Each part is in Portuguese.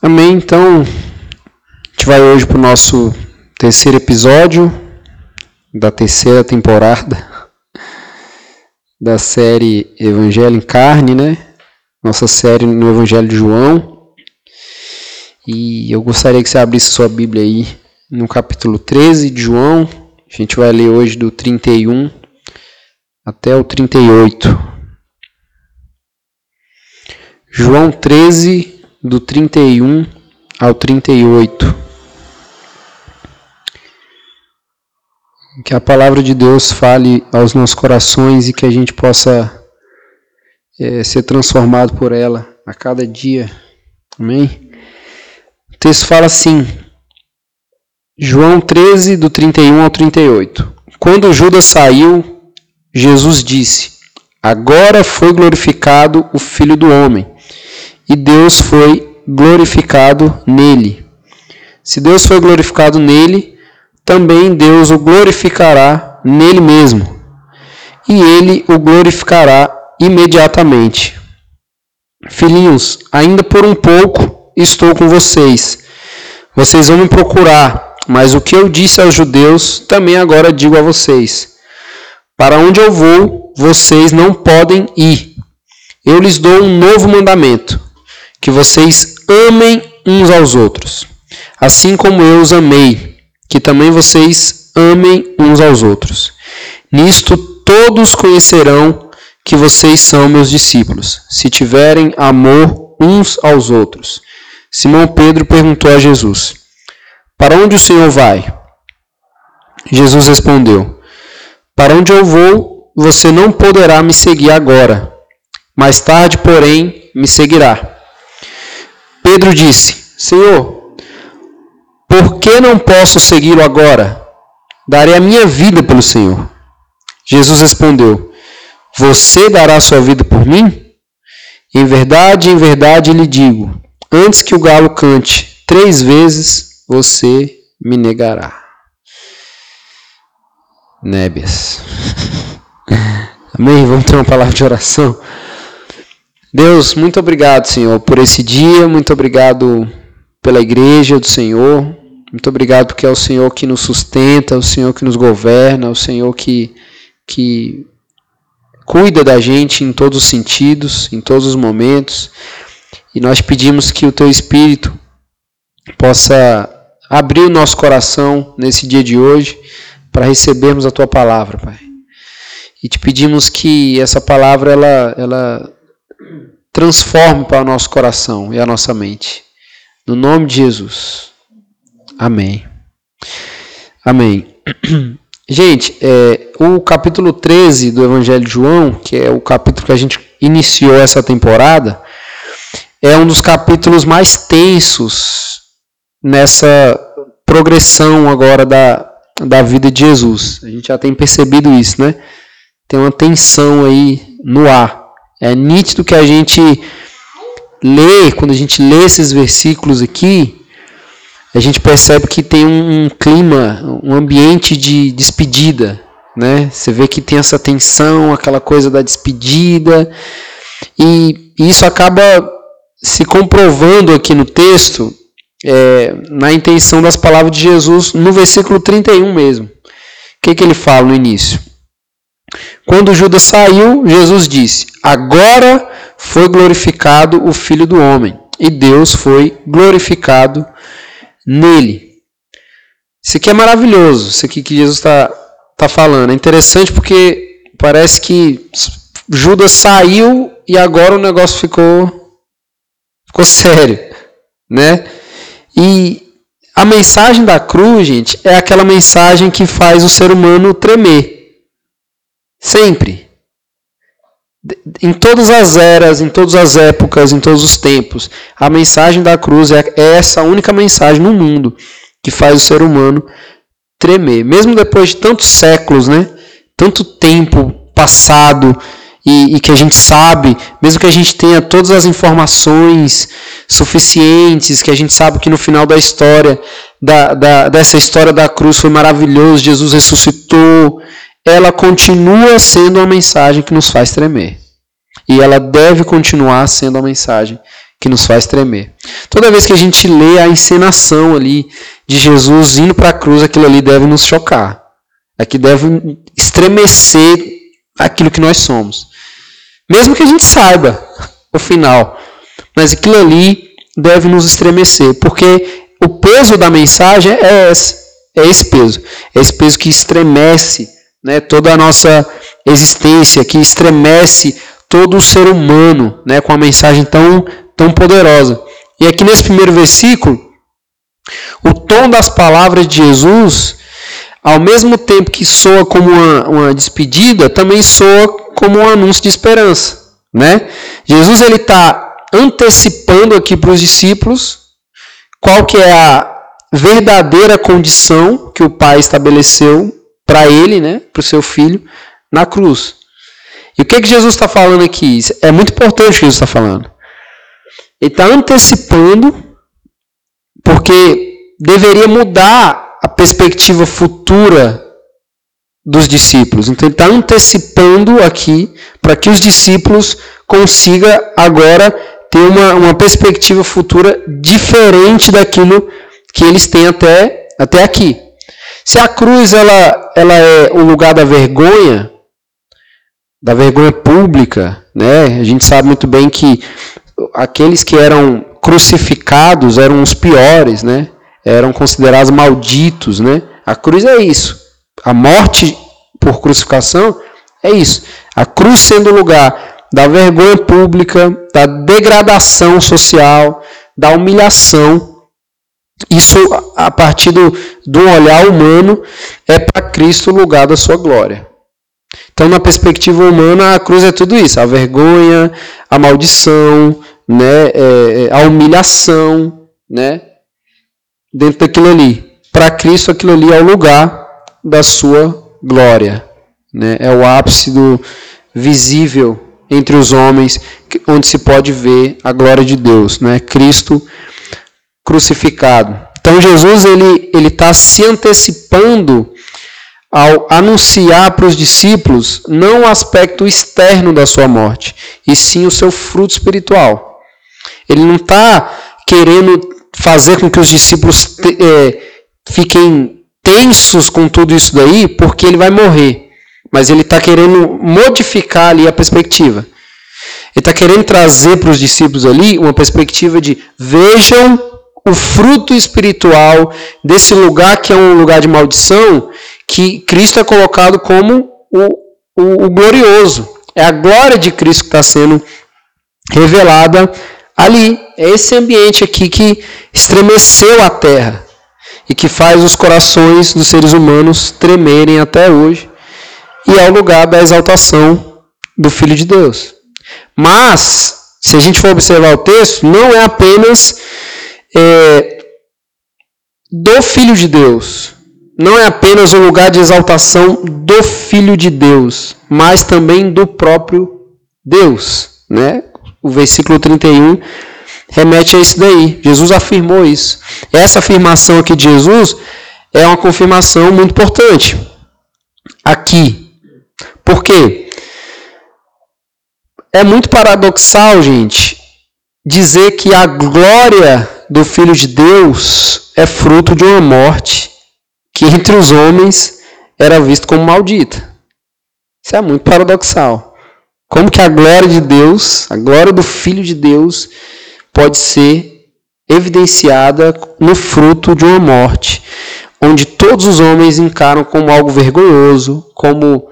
Amém. Então, a gente vai hoje para o nosso terceiro episódio da terceira temporada da série Evangelho em Carne, né? Nossa série no Evangelho de João. E eu gostaria que você abrisse sua Bíblia aí no capítulo 13 de João. A gente vai ler hoje do 31 até o 38. João 13, do 31 ao 38. Que a palavra de Deus fale aos nossos corações e que a gente possa é, ser transformado por ela a cada dia. Amém? O texto fala assim, João 13, do 31 ao 38. Quando Judas saiu, Jesus disse: Agora foi glorificado o Filho do Homem e Deus foi glorificado nele. Se Deus foi glorificado nele, também Deus o glorificará nele mesmo, e ele o glorificará imediatamente. Filhinhos, ainda por um pouco estou com vocês. Vocês vão me procurar, mas o que eu disse aos judeus também agora digo a vocês. Para onde eu vou, vocês não podem ir. Eu lhes dou um novo mandamento que vocês amem uns aos outros, assim como eu os amei, que também vocês amem uns aos outros. Nisto todos conhecerão que vocês são meus discípulos, se tiverem amor uns aos outros. Simão Pedro perguntou a Jesus: Para onde o Senhor vai? Jesus respondeu: Para onde eu vou, você não poderá me seguir agora. Mais tarde, porém, me seguirá. Pedro disse: Senhor, por que não posso segui-lo agora? Darei a minha vida pelo Senhor. Jesus respondeu: Você dará sua vida por mim? Em verdade, em verdade lhe digo: antes que o galo cante três vezes, você me negará. Nébias. Amém? Vamos ter uma palavra de oração. Deus, muito obrigado, Senhor, por esse dia, muito obrigado pela igreja do Senhor, muito obrigado porque é o Senhor que nos sustenta, o Senhor que nos governa, o Senhor que, que cuida da gente em todos os sentidos, em todos os momentos. E nós pedimos que o Teu Espírito possa abrir o nosso coração nesse dia de hoje para recebermos a Tua palavra, Pai. E te pedimos que essa palavra ela, ela transforme para o nosso coração e a nossa mente. No nome de Jesus. Amém. Amém. Gente, é, o capítulo 13 do Evangelho de João, que é o capítulo que a gente iniciou essa temporada, é um dos capítulos mais tensos nessa progressão agora da, da vida de Jesus. A gente já tem percebido isso, né? Tem uma tensão aí no ar. É nítido que a gente lê, quando a gente lê esses versículos aqui, a gente percebe que tem um, clima, um ambiente de despedida, né? Você vê que tem essa tensão, aquela coisa da despedida, e isso acaba se comprovando aqui no texto, é, na intenção das palavras de Jesus, no versículo 31 mesmo. O que, que ele fala no início? Quando Judas saiu, Jesus disse: Agora foi glorificado o Filho do Homem, e Deus foi glorificado nele. Isso aqui é maravilhoso, isso aqui que Jesus está tá falando. É interessante porque parece que Judas saiu e agora o negócio ficou, ficou sério. Né? E a mensagem da cruz, gente, é aquela mensagem que faz o ser humano tremer. Sempre. Em todas as eras, em todas as épocas, em todos os tempos, a mensagem da cruz é, é essa única mensagem no mundo que faz o ser humano tremer. Mesmo depois de tantos séculos, né? tanto tempo passado e, e, que a gente sabe, mesmo que a gente tenha todas as informações suficientes, que a gente sabe que no final da história, da, da, dessa história da cruz foi maravilhoso, Jesus ressuscitou, ela continua sendo uma mensagem que nos faz tremer. E ela deve continuar sendo a mensagem que nos faz tremer. Toda vez que a gente lê a encenação ali de Jesus indo para a cruz, aquilo ali deve nos chocar. Aqui deve estremecer aquilo que nós somos. Mesmo que a gente saiba o final. Mas aquilo ali deve nos estremecer. Porque o peso da mensagem é esse. É esse peso. É esse peso que estremece né, toda a nossa existência, que estremece todo o ser humano né, com a mensagem tão tão poderosa. E aqui nesse primeiro versículo, o tom das palavras de Jesus, ao mesmo tempo que soa como uma, uma despedida, também soa como um anúncio de esperança. Né? Jesus ele está antecipando aqui para os discípulos qual que é a verdadeira condição que o Pai estabeleceu para ele, né, para o seu filho, na cruz. E o que, que Jesus está falando aqui? É muito importante o que Jesus está falando. Ele está antecipando, porque deveria mudar a perspectiva futura dos discípulos. Então ele está antecipando aqui para que os discípulos consigam agora ter uma, uma perspectiva futura diferente daquilo que eles têm até, até aqui. Se a cruz ela, ela é o lugar da vergonha, da vergonha pública, né? A gente sabe muito bem que aqueles que eram crucificados eram os piores, né? Eram considerados malditos, né? A cruz é isso. A morte por crucificação é isso. A cruz sendo o lugar da vergonha pública, da degradação social, da humilhação. Isso, a partir do, do olhar humano, é para Cristo o lugar da sua glória. Então, na perspectiva humana, a cruz é tudo isso: a vergonha, a maldição, né, é, é, a humilhação, né, dentro daquilo ali. Para Cristo, aquilo ali é o lugar da sua glória, né, é o ápice do visível entre os homens, onde se pode ver a glória de Deus, né, Cristo crucificado. Então Jesus ele ele está se antecipando ao anunciar para os discípulos não o aspecto externo da sua morte, e sim o seu fruto espiritual. Ele não está querendo fazer com que os discípulos é, fiquem tensos com tudo isso daí, porque ele vai morrer. Mas ele está querendo modificar ali a perspectiva. Ele está querendo trazer para os discípulos ali uma perspectiva de vejam o fruto espiritual desse lugar que é um lugar de maldição, que Cristo é colocado como o, o, o glorioso. É a glória de Cristo que está sendo revelada ali. É esse ambiente aqui que estremeceu a terra e que faz os corações dos seres humanos tremerem até hoje. E é o lugar da exaltação do Filho de Deus. Mas, se a gente for observar o texto, não é apenas é, do Filho de Deus. Não é apenas o lugar de exaltação do Filho de Deus, mas também do próprio Deus. Né? o versículo 31 remete a isso daí. Jesus afirmou isso. Essa afirmação aqui de Jesus é uma confirmação muito importante. Aqui. Por quê? É muito paradoxal, gente, dizer que a glória do Filho de Deus é fruto de uma morte que entre os homens era vista como maldita. Isso é muito paradoxal. Como que a glória de Deus, a glória do Filho de Deus, pode ser evidenciada no fruto de uma morte, onde todos os homens encaram como algo vergonhoso, como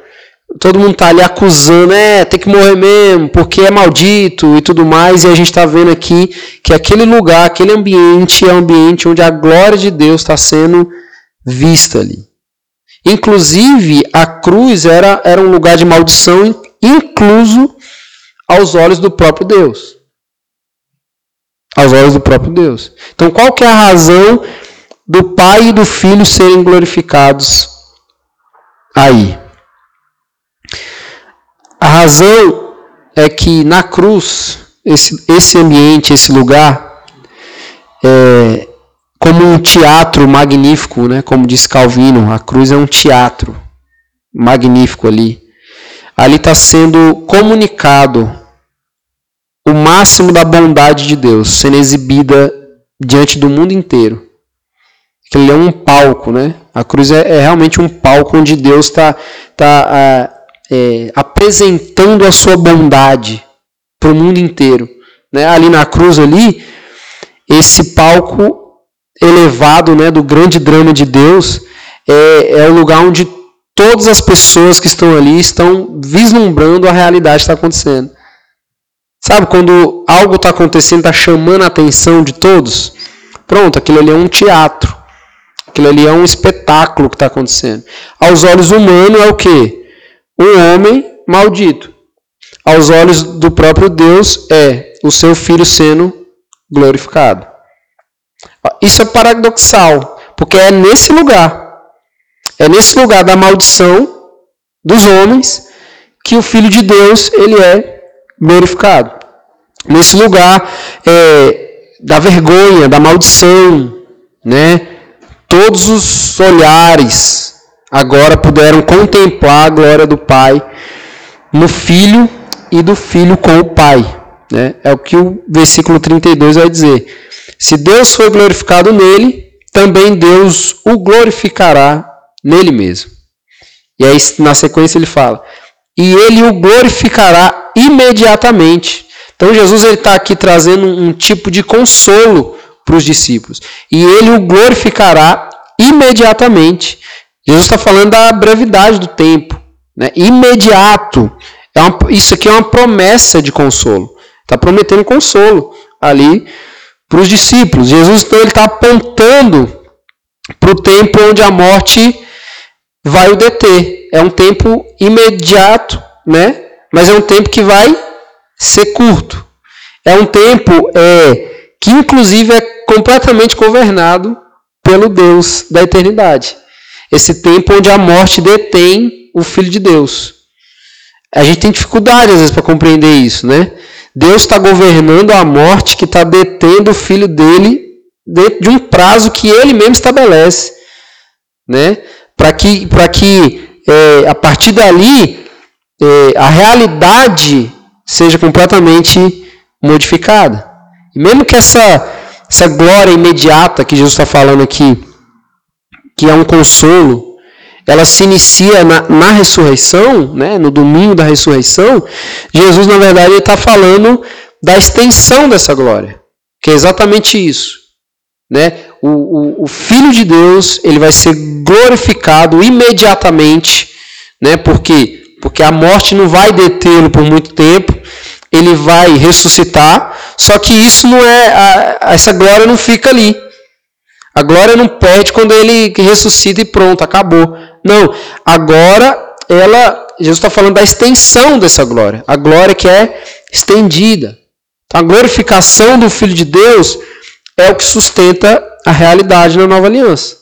todo mundo está ali acusando, é, tem que morrer mesmo, porque é maldito e tudo mais, e a gente está vendo aqui que aquele lugar, aquele ambiente é um ambiente onde a glória de Deus está sendo vista ali. Inclusive, a cruz era, era um lugar de maldição incluso aos olhos do próprio Deus. Aos olhos do próprio Deus. Então, qual que é a razão do Pai e do Filho serem glorificados aí? A razão é que na cruz, esse, esse ambiente, esse lugar, é, como um teatro magnífico, né? como diz Calvino, a cruz é um teatro magnífico ali ali está sendo comunicado o máximo da bondade de Deus sendo exibida diante do mundo inteiro. Ele é um palco, né? A cruz é, é realmente um palco onde Deus está tá, tá é, apresentando a sua bondade para o mundo inteiro. Né? Ali na cruz ali, esse palco elevado né, do grande drama de Deus é, é o lugar onde todas as pessoas que estão ali estão vislumbrando a realidade que está acontecendo. Sabe quando algo está acontecendo, está chamando a atenção de todos? Pronto, aquilo ali é um teatro. Aquilo ali é um espetáculo que está acontecendo. Aos olhos humanos é o quê? Um homem maldito. Aos olhos do próprio Deus é o seu filho sendo glorificado. Isso é paradoxal, porque é nesse lugar, é nesse lugar da maldição dos homens que o Filho de Deus ele é glorificado. Nesse lugar é, da vergonha, da maldição, né? Todos os olhares agora puderam contemplar a glória do Pai no Filho e do Filho com o Pai. Né? É o que o versículo 32 vai dizer. Se Deus foi glorificado nele, também Deus o glorificará nele mesmo. E aí, na sequência, ele fala: E ele o glorificará imediatamente. Então, Jesus está aqui trazendo um tipo de consolo para os discípulos. E ele o glorificará imediatamente. Jesus está falando da brevidade do tempo. Né? Imediato. É uma, isso aqui é uma promessa de consolo. Está prometendo consolo ali para os discípulos. Jesus então está apontando para o tempo onde a morte vai o deter. É um tempo imediato, né? Mas é um tempo que vai ser curto. É um tempo é, que inclusive é completamente governado pelo Deus da eternidade. Esse tempo onde a morte detém o Filho de Deus. A gente tem dificuldade às vezes para compreender isso, né? Deus está governando a morte que está detendo o filho dele dentro de um prazo que ele mesmo estabelece, né? Para que, para que é, a partir dali é, a realidade seja completamente modificada. E mesmo que essa, essa glória imediata que Jesus está falando aqui, que é um consolo, ela se inicia na, na ressurreição, né, no domingo da ressurreição, Jesus, na verdade, está falando da extensão dessa glória, que é exatamente isso. Né? O, o, o, Filho de Deus ele vai ser glorificado imediatamente, né? Por quê? Porque a morte não vai detê-lo por muito tempo, ele vai ressuscitar, só que isso não é, a, essa glória não fica ali. A glória não perde quando ele ressuscita e pronto, acabou. Não, agora ela, Jesus está falando da extensão dessa glória, a glória que é estendida. Então, a glorificação do Filho de Deus é o que sustenta a realidade na nova aliança.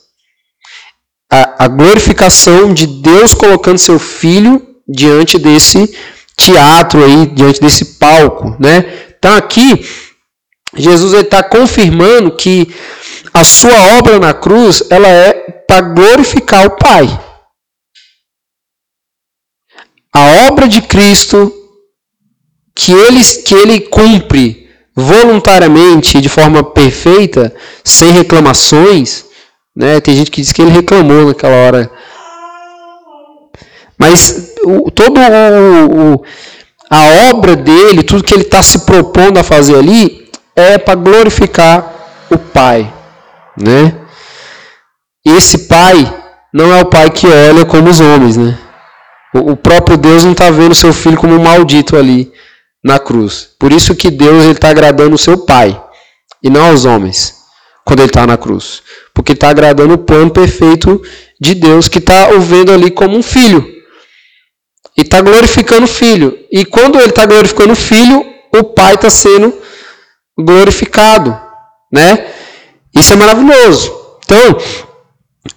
A, a glorificação de Deus colocando seu Filho diante desse teatro aí, diante desse palco, né? Então aqui Jesus está confirmando que a sua obra na cruz ela é para glorificar o Pai. A obra de Cristo que ele, que ele cumpre voluntariamente, de forma perfeita, sem reclamações, né? Tem gente que diz que ele reclamou naquela hora. Mas o, todo o, o, a obra dele, tudo que ele está se propondo a fazer ali, é para glorificar o Pai, né? Esse Pai não é o Pai que olha como os homens, né? O próprio Deus não está vendo seu filho como um maldito ali na cruz. Por isso que Deus está agradando o seu Pai e não aos homens quando ele está na cruz. Porque está agradando o plano perfeito de Deus que está o vendo ali como um filho. E está glorificando o filho. E quando ele está glorificando o filho, o Pai está sendo glorificado. Né? Isso é maravilhoso. Então,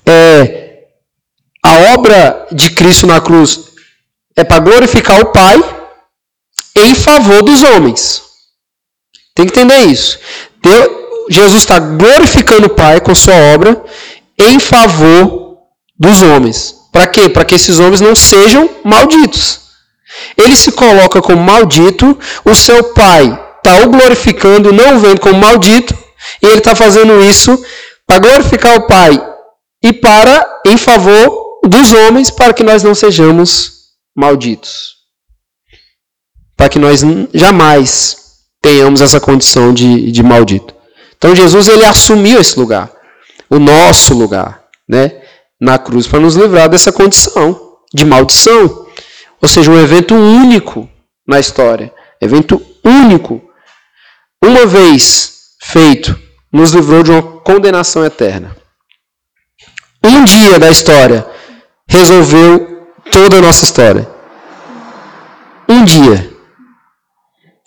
é, a obra de Cristo na cruz é para glorificar o Pai em favor dos homens. Tem que entender isso. Jesus está glorificando o Pai com sua obra em favor dos homens. Para quê? Para que esses homens não sejam malditos. Ele se coloca como maldito, o seu pai está o glorificando, não o vendo como maldito, e ele está fazendo isso para glorificar o Pai e para em favor dos homens, para que nós não sejamos malditos. Para que nós jamais tenhamos essa condição de, de maldito. Então Jesus ele assumiu esse lugar, o nosso lugar, né, na cruz para nos livrar dessa condição de maldição. Ou seja, um evento único na história, evento único, uma vez feito, nos livrou de uma condenação eterna. Um dia da história resolveu toda a nossa história. Um dia.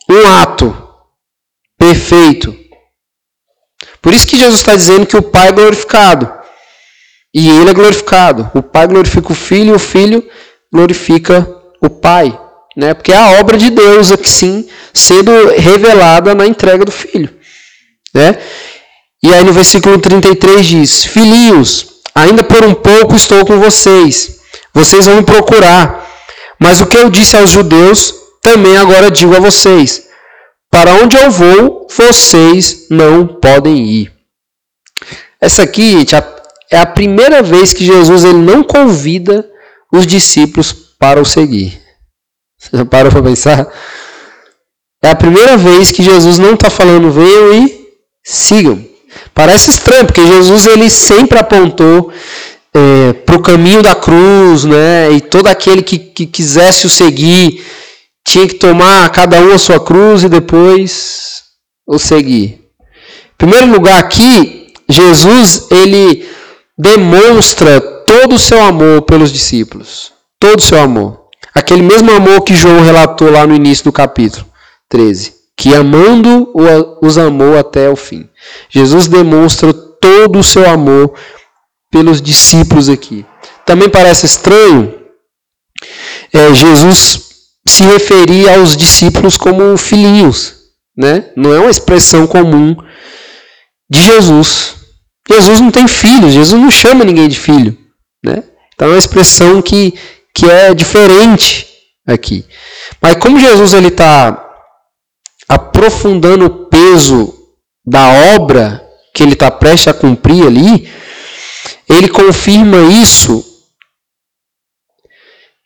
Um ato perfeito. Por isso que Jesus está dizendo que o Pai é glorificado. E ele é glorificado. O Pai glorifica o Filho e o Filho glorifica o Pai. Né? Porque é a obra de Deus aqui sim sendo revelada na entrega do Filho. Né? E aí no versículo 33 diz: Filhinhos, ainda por um pouco estou com vocês. Vocês vão me procurar. Mas o que eu disse aos judeus, também agora digo a vocês: Para onde eu vou, vocês não podem ir. Essa aqui, gente, é a primeira vez que Jesus ele não convida os discípulos para o seguir. Você já parou para pensar? É a primeira vez que Jesus não está falando venham e sigam. Parece estranho, porque Jesus ele sempre apontou é, para o caminho da cruz, né? E todo aquele que, que quisesse o seguir tinha que tomar cada um a sua cruz e depois o seguir. Em primeiro lugar aqui, Jesus ele demonstra todo o seu amor pelos discípulos, todo o seu amor. Aquele mesmo amor que João relatou lá no início do capítulo 13, que amando os amou até o fim. Jesus demonstra todo o seu amor pelos discípulos aqui. Também parece estranho é, Jesus se referir aos discípulos como filhinhos, né? Não é uma expressão comum de Jesus. Jesus não tem filhos, Jesus não chama ninguém de filho, né? Então é uma expressão que, que é diferente aqui. Mas como Jesus ele está aprofundando o peso da obra que ele está prestes a cumprir ali, ele confirma isso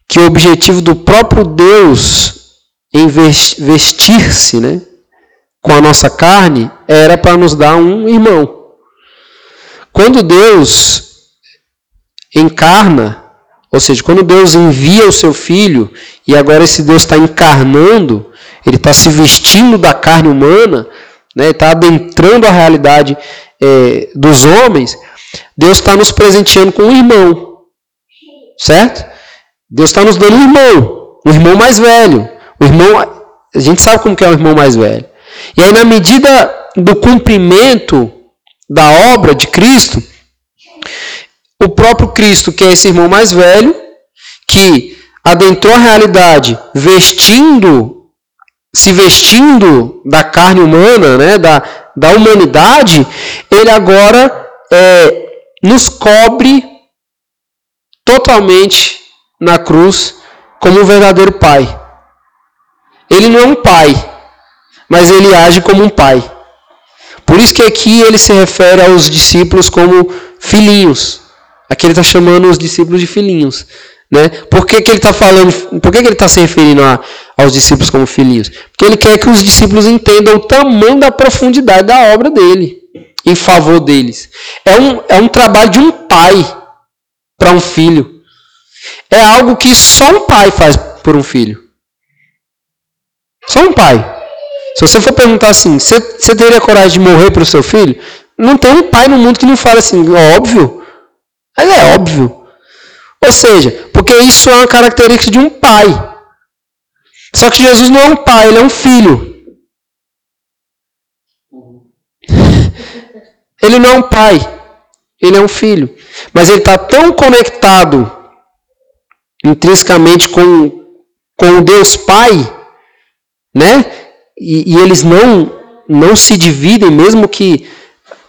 que o objetivo do próprio Deus em vestir-se, né, com a nossa carne era para nos dar um irmão. Quando Deus encarna, ou seja, quando Deus envia o seu filho e agora esse Deus está encarnando, ele está se vestindo da carne humana, né, está adentrando a realidade é, dos homens, Deus está nos presenteando com um irmão. Certo? Deus está nos dando um irmão, um irmão mais velho. O irmão, a gente sabe como que é o irmão mais velho. E aí, na medida do cumprimento da obra de Cristo, o próprio Cristo, que é esse irmão mais velho, que adentrou a realidade vestindo se vestindo da carne humana, né, da, da humanidade, ele agora é, nos cobre totalmente na cruz como um verdadeiro pai. Ele não é um pai, mas ele age como um pai. Por isso que aqui ele se refere aos discípulos como filhinhos. Aqui ele está chamando os discípulos de filhinhos. Né? Por que, que ele está falando? Por que, que ele está se referindo a, aos discípulos como filhinhos? Porque ele quer que os discípulos entendam o tamanho da profundidade da obra dele em favor deles. É um, é um trabalho de um pai para um filho. É algo que só um pai faz por um filho. Só um pai. Se você for perguntar assim, você, teria coragem de morrer para o seu filho? Não tem um pai no mundo que não fala assim, óbvio. Mas é óbvio. Ou seja, porque isso é uma característica de um pai. Só que Jesus não é um pai, ele é um filho. Ele não é um pai, ele é um filho. Mas ele está tão conectado intrinsecamente com, com o Deus Pai, né? E, e eles não, não se dividem, mesmo que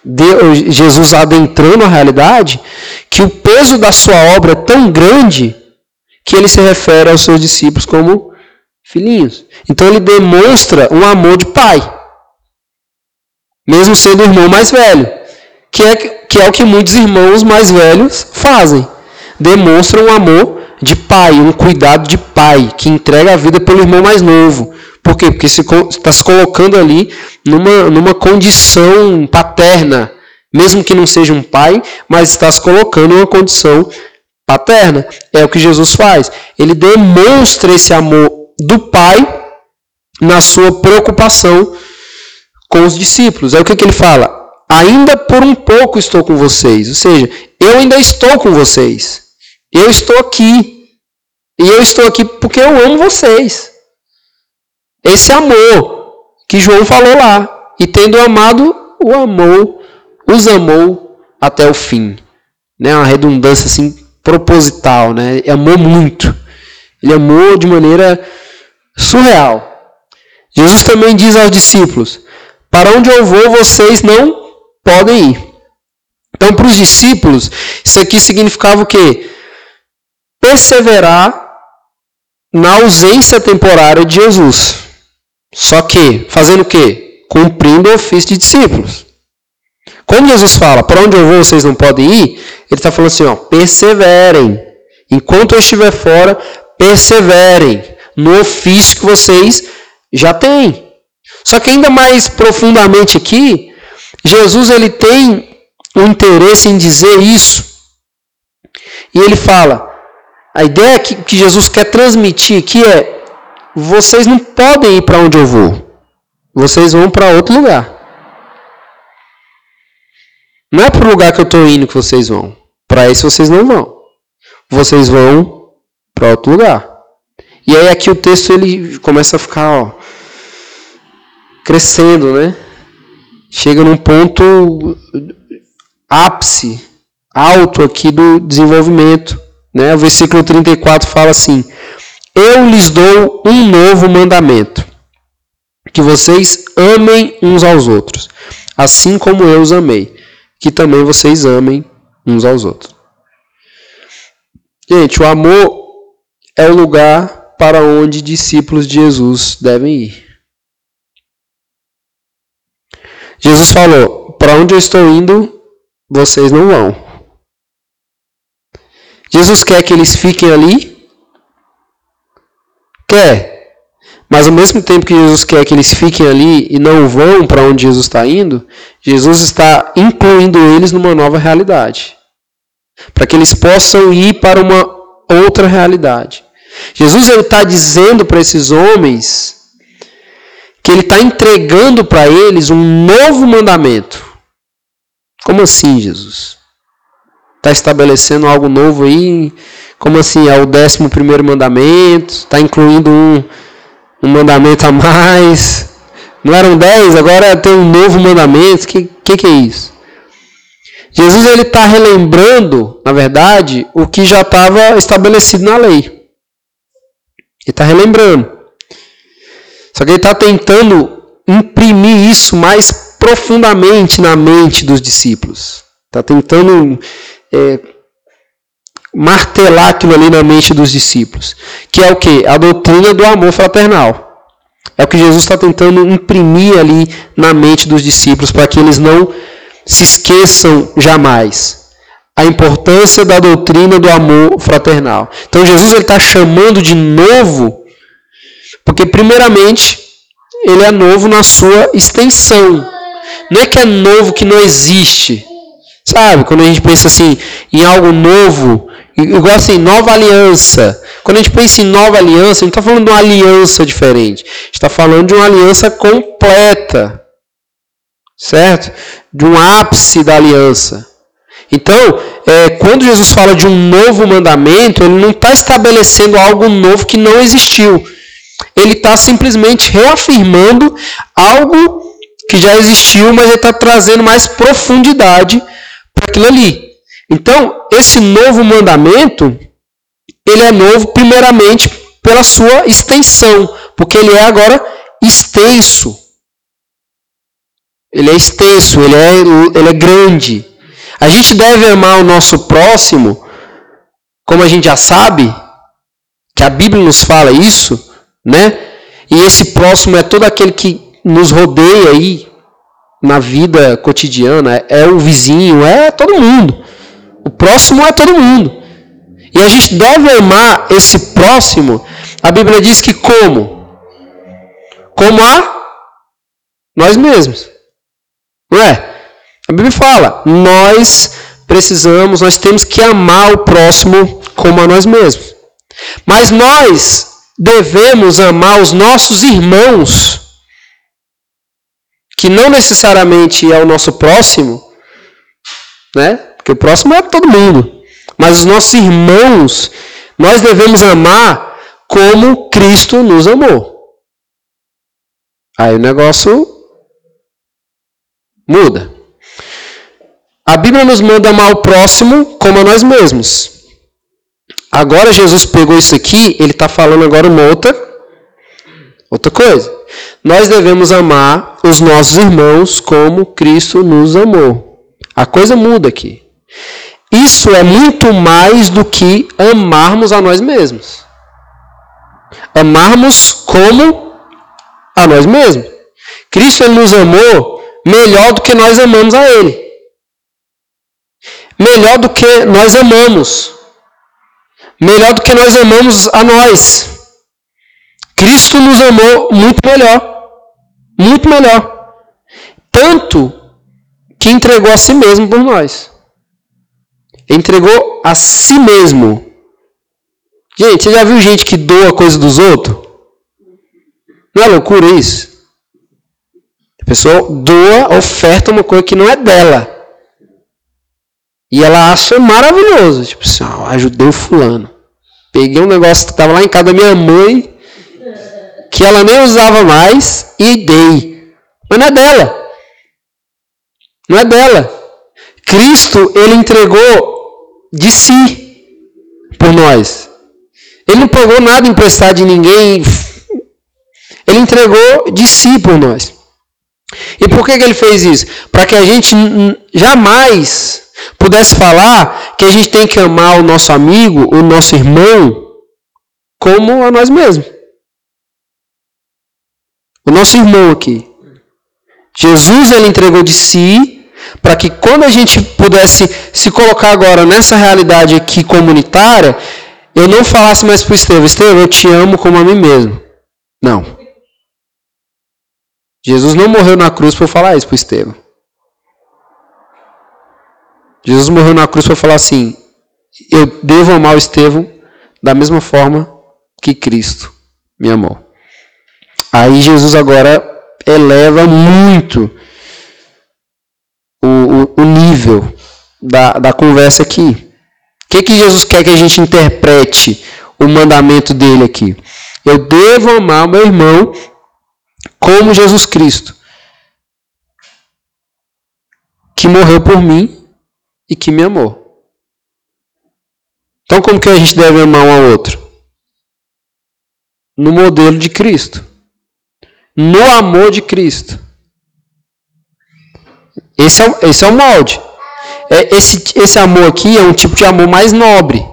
Deus, Jesus adentrando a realidade, que o peso da sua obra é tão grande que ele se refere aos seus discípulos como filhinhos. Então ele demonstra um amor de pai. mesmo sendo o irmão mais velho, que é, que é o que muitos irmãos mais velhos fazem. Demonstram um amor de pai, um cuidado de pai, que entrega a vida pelo irmão mais novo. Por quê? Porque está se colocando ali numa, numa condição paterna, mesmo que não seja um pai, mas está se colocando em uma condição paterna. É o que Jesus faz. Ele demonstra esse amor do pai na sua preocupação com os discípulos. Aí o que, que ele fala? Ainda por um pouco estou com vocês. Ou seja, eu ainda estou com vocês. Eu estou aqui. E eu estou aqui porque eu amo vocês. Esse amor que João falou lá. E tendo amado, o amou, os amou até o fim. Né? Uma redundância assim proposital, né? Ele amou muito. Ele amou de maneira surreal. Jesus também diz aos discípulos: Para onde eu vou, vocês não podem ir. Então, para os discípulos, isso aqui significava o quê? Perseverar na ausência temporária de Jesus. Só que, fazendo o quê? Cumprindo o ofício de discípulos. Quando Jesus fala, para onde eu vou, vocês não podem ir, ele está falando assim, ó, perseverem. Enquanto eu estiver fora, perseverem no ofício que vocês já têm. Só que ainda mais profundamente aqui, Jesus ele tem um interesse em dizer isso. E ele fala, a ideia que, que Jesus quer transmitir aqui é: vocês não podem ir para onde eu vou. Vocês vão para outro lugar. Não é para o lugar que eu estou indo que vocês vão. Para esse vocês não vão. Vocês vão para outro lugar. E aí aqui o texto ele começa a ficar ó, crescendo, né? Chega num ponto ápice, alto aqui do desenvolvimento. Né? O versículo 34 fala assim: Eu lhes dou um novo mandamento, que vocês amem uns aos outros, assim como eu os amei, que também vocês amem uns aos outros. Gente, o amor é o lugar para onde discípulos de Jesus devem ir. Jesus falou: Para onde eu estou indo, vocês não vão. Jesus quer que eles fiquem ali? Quer. Mas ao mesmo tempo que Jesus quer que eles fiquem ali e não vão para onde Jesus está indo, Jesus está incluindo eles numa nova realidade. Para que eles possam ir para uma outra realidade. Jesus está dizendo para esses homens que ele está entregando para eles um novo mandamento. Como assim, Jesus? Está estabelecendo algo novo aí? Como assim? É o décimo primeiro mandamento? Está incluindo um, um mandamento a mais? Não eram dez, agora tem um novo mandamento. O que, que, que é isso? Jesus ele está relembrando, na verdade, o que já estava estabelecido na lei. Ele está relembrando. Só que ele está tentando imprimir isso mais profundamente na mente dos discípulos. Está tentando é, martelar aquilo ali na mente dos discípulos. Que é o que? A doutrina do amor fraternal. É o que Jesus está tentando imprimir ali na mente dos discípulos para que eles não se esqueçam jamais a importância da doutrina do amor fraternal. Então Jesus está chamando de novo porque, primeiramente, ele é novo na sua extensão. Não é que é novo que não existe. Sabe? Quando a gente pensa assim em algo novo, igual assim, nova aliança. Quando a gente pensa em nova aliança, a gente está falando de uma aliança diferente. A gente está falando de uma aliança completa. Certo? De um ápice da aliança. Então, é, quando Jesus fala de um novo mandamento, ele não está estabelecendo algo novo que não existiu. Ele está simplesmente reafirmando algo que já existiu, mas ele está trazendo mais profundidade para aquilo ali. Então, esse novo mandamento, ele é novo primeiramente pela sua extensão, porque ele é agora extenso. Ele é extenso, ele é, ele é grande. A gente deve amar o nosso próximo, como a gente já sabe, que a Bíblia nos fala isso, né? E esse próximo é todo aquele que nos rodeia aí, na vida cotidiana, é o vizinho, é todo mundo. O próximo é todo mundo. E a gente deve amar esse próximo. A Bíblia diz que como? Como a nós mesmos. Não é? A Bíblia fala, nós precisamos, nós temos que amar o próximo como a nós mesmos. Mas nós devemos amar os nossos irmãos, que não necessariamente é o nosso próximo, né? Porque o próximo é todo mundo. Mas os nossos irmãos, nós devemos amar como Cristo nos amou. Aí o negócio muda. A Bíblia nos manda amar o próximo como a nós mesmos. Agora Jesus pegou isso aqui, ele está falando agora uma outra, outra coisa. Nós devemos amar os nossos irmãos como Cristo nos amou. A coisa muda aqui. Isso é muito mais do que amarmos a nós mesmos. Amarmos como a nós mesmos. Cristo ele nos amou melhor do que nós amamos a Ele. Melhor do que nós amamos. Melhor do que nós amamos a nós. Cristo nos amou muito melhor. Muito melhor. Tanto que entregou a si mesmo por nós. Entregou a si mesmo. Gente, você já viu gente que doa coisa dos outros? Não é loucura isso? A pessoa doa, oferta uma coisa que não é dela. E ela acha maravilhoso. Tipo assim, ó, ajudei o fulano. Peguei um negócio que estava lá em casa da minha mãe, que ela nem usava mais, e dei. Mas não é dela. Não é dela. Cristo, ele entregou de si por nós. Ele não pegou nada emprestado de ninguém. Ele entregou de si por nós. E por que, que ele fez isso? Para que a gente jamais pudesse falar que a gente tem que amar o nosso amigo, o nosso irmão, como a nós mesmos. O nosso irmão aqui. Jesus ele entregou de si para que quando a gente pudesse se colocar agora nessa realidade aqui comunitária, eu não falasse mais para o Estevão, Estevão, eu te amo como a mim mesmo. Não. Jesus não morreu na cruz para falar isso para o Estevão. Jesus morreu na cruz para falar assim: eu devo amar o Estevão da mesma forma que Cristo me amou. Aí Jesus agora eleva muito o, o, o nível da, da conversa aqui. O que, que Jesus quer que a gente interprete o mandamento dele aqui? Eu devo amar meu irmão como Jesus Cristo, que morreu por mim e que me amou. Então, como que a gente deve amar um ao outro? No modelo de Cristo. No amor de Cristo. Esse é, esse é o molde. É, esse, esse amor aqui é um tipo de amor mais nobre.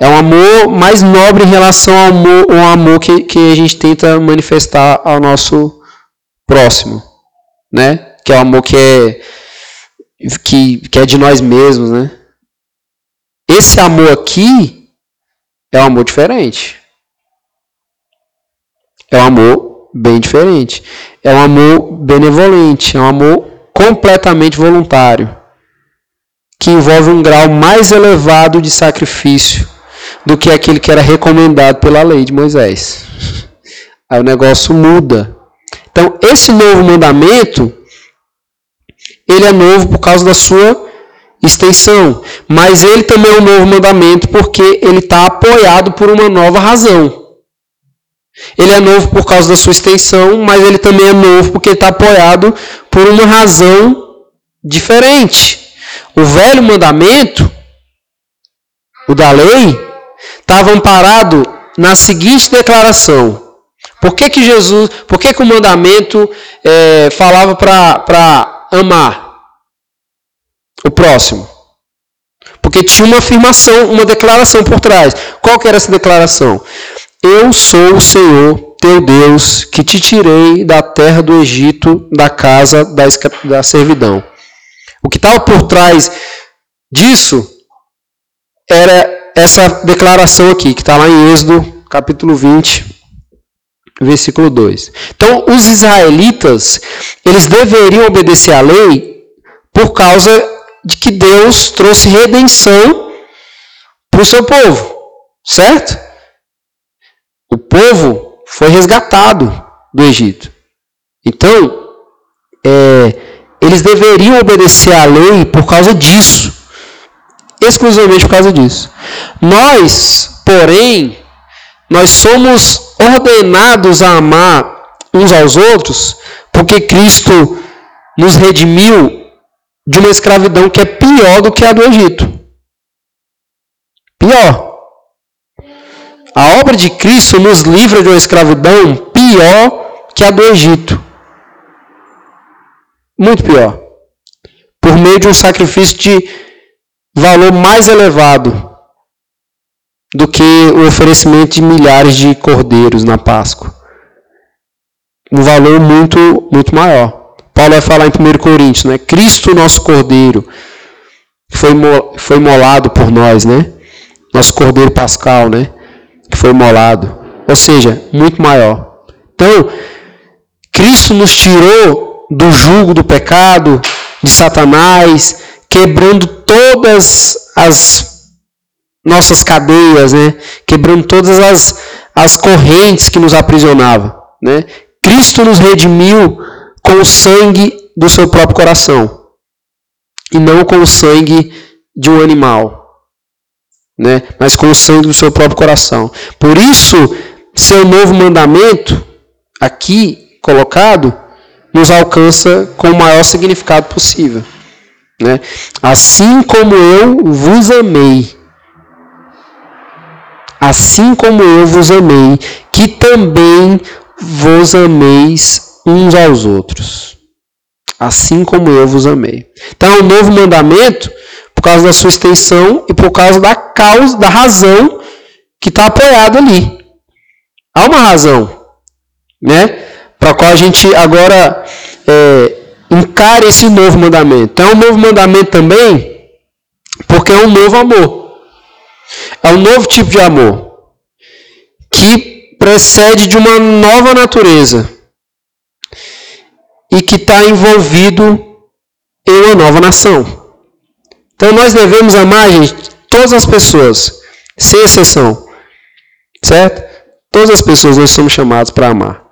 É um amor mais nobre em relação ao amor, ao amor que, que a gente tenta manifestar ao nosso próximo. Né? Que é o amor que é que, que é de nós mesmos, né? Esse amor aqui é um amor diferente. É um amor bem diferente. É um amor benevolente, é um amor completamente voluntário, que envolve um grau mais elevado de sacrifício do que aquele que era recomendado pela lei de Moisés. Aí o negócio muda. Então, esse novo mandamento ele é novo por causa da sua extensão. Mas ele também é um novo mandamento porque ele está apoiado por uma nova razão. Ele é novo por causa da sua extensão, mas ele também é novo porque está apoiado por uma razão diferente. O velho mandamento, o da lei, estava amparado na seguinte declaração. Por que, que Jesus, por que, que o mandamento é, falava para amar o próximo. Porque tinha uma afirmação, uma declaração por trás. Qual que era essa declaração? Eu sou o Senhor, teu Deus, que te tirei da terra do Egito, da casa da, da servidão. O que estava por trás disso era essa declaração aqui, que está lá em Êxodo, capítulo 20, versículo 2. Então, os israelitas, eles deveriam obedecer à lei por causa de que Deus trouxe redenção para o seu povo, certo? O povo foi resgatado do Egito. Então, é, eles deveriam obedecer à lei por causa disso. Exclusivamente por causa disso. Nós, porém, nós somos ordenados a amar uns aos outros porque Cristo nos redimiu de uma escravidão que é pior do que a do Egito. Pior. A obra de Cristo nos livra de uma escravidão pior que a do Egito. Muito pior. Por meio de um sacrifício de valor mais elevado do que o oferecimento de milhares de cordeiros na Páscoa. Um valor muito, muito maior. Paulo vai falar em 1 Coríntios, né? Cristo, nosso cordeiro, foi, foi molado por nós, né? Nosso cordeiro pascal, né? Que foi molado. Ou seja, muito maior. Então, Cristo nos tirou do jugo do pecado, de Satanás, quebrando todas as nossas cadeias, né? quebrando todas as, as correntes que nos aprisionavam. Né? Cristo nos redimiu com o sangue do seu próprio coração e não com o sangue de um animal, né? mas com o sangue do seu próprio coração. Por isso, seu novo mandamento, aqui colocado, nos alcança com o maior significado possível. Né? Assim como eu vos amei, assim como eu vos amei, que também vos ameis uns aos outros. Assim como eu vos amei. Então, é um novo mandamento por causa da sua extensão e por causa da causa, da razão que está apoiada ali. Há uma razão, né? Para qual a gente agora é, encara esse novo mandamento. Então, é um novo mandamento também porque é um novo amor. É um novo tipo de amor que precede de uma nova natureza e que está envolvido em uma nova nação. Então nós devemos amar, gente, todas as pessoas, sem exceção. Certo? Todas as pessoas nós somos chamados para amar.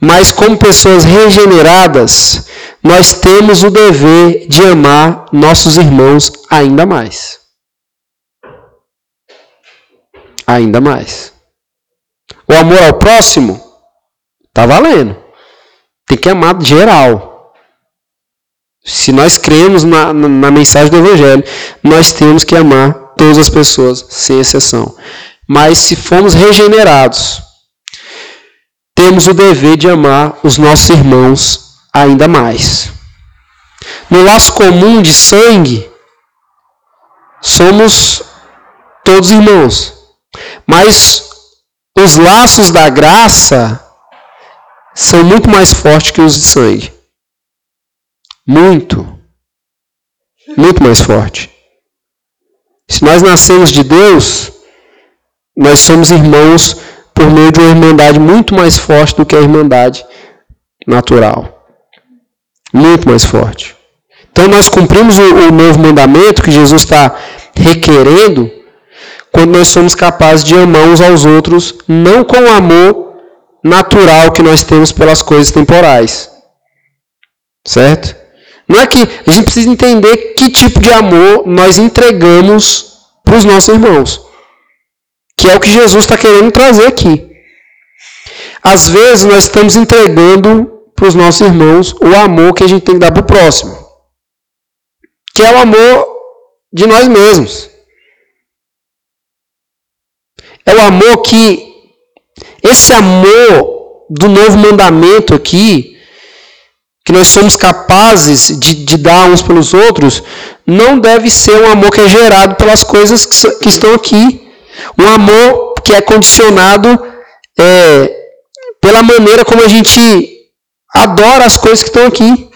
Mas como pessoas regeneradas, nós temos o dever de amar nossos irmãos ainda mais ainda mais. O amor ao próximo tá valendo. Tem que amar geral. Se nós cremos na, na, na, mensagem do Evangelho, nós temos que amar todas as pessoas, sem exceção. Mas se formos regenerados, temos o dever de amar os nossos irmãos ainda mais. No laço comum de sangue, somos todos irmãos. Mas os laços da graça são muito mais fortes que os de sangue. Muito. Muito mais forte. Se nós nascemos de Deus, nós somos irmãos por meio de uma irmandade muito mais forte do que a irmandade natural. Muito mais forte. Então nós cumprimos o, o novo mandamento que Jesus está requerendo quando nós somos capazes de amar uns aos outros, não com o amor natural que nós temos pelas coisas temporais. Certo? Não é que a gente precisa entender que tipo de amor nós entregamos para os nossos irmãos. Que é o que Jesus está querendo trazer aqui. Às vezes nós estamos entregando para os nossos irmãos o amor que a gente tem que dar para o próximo. Que é o amor de nós mesmos. É o amor que. Esse amor do novo mandamento aqui, que nós somos capazes de, de dar uns pelos outros, não deve ser um amor que é gerado pelas coisas que, que estão aqui. Um amor que é condicionado é, pela maneira como a gente adora as coisas que estão aqui.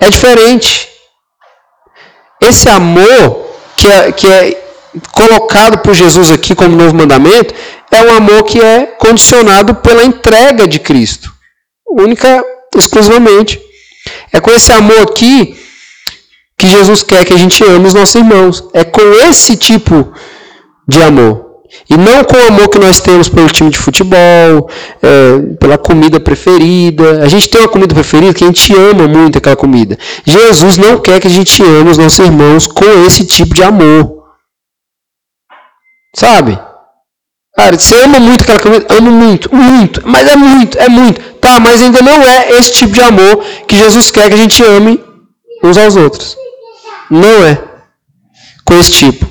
É diferente. Esse amor que é, que é colocado por Jesus aqui como novo mandamento é um amor que é condicionado pela entrega de Cristo. Única, exclusivamente. É com esse amor aqui que Jesus quer que a gente ame os nossos irmãos. É com esse tipo de amor. E não com o amor que nós temos pelo time de futebol, é, pela comida preferida. A gente tem uma comida preferida que a gente ama muito aquela comida. Jesus não quer que a gente ame os nossos irmãos com esse tipo de amor. Sabe? Cara, você ama muito aquela comida? Amo muito, muito, mas é muito, é muito. Tá, mas ainda não é esse tipo de amor que Jesus quer que a gente ame uns aos outros. Não é. Com esse tipo.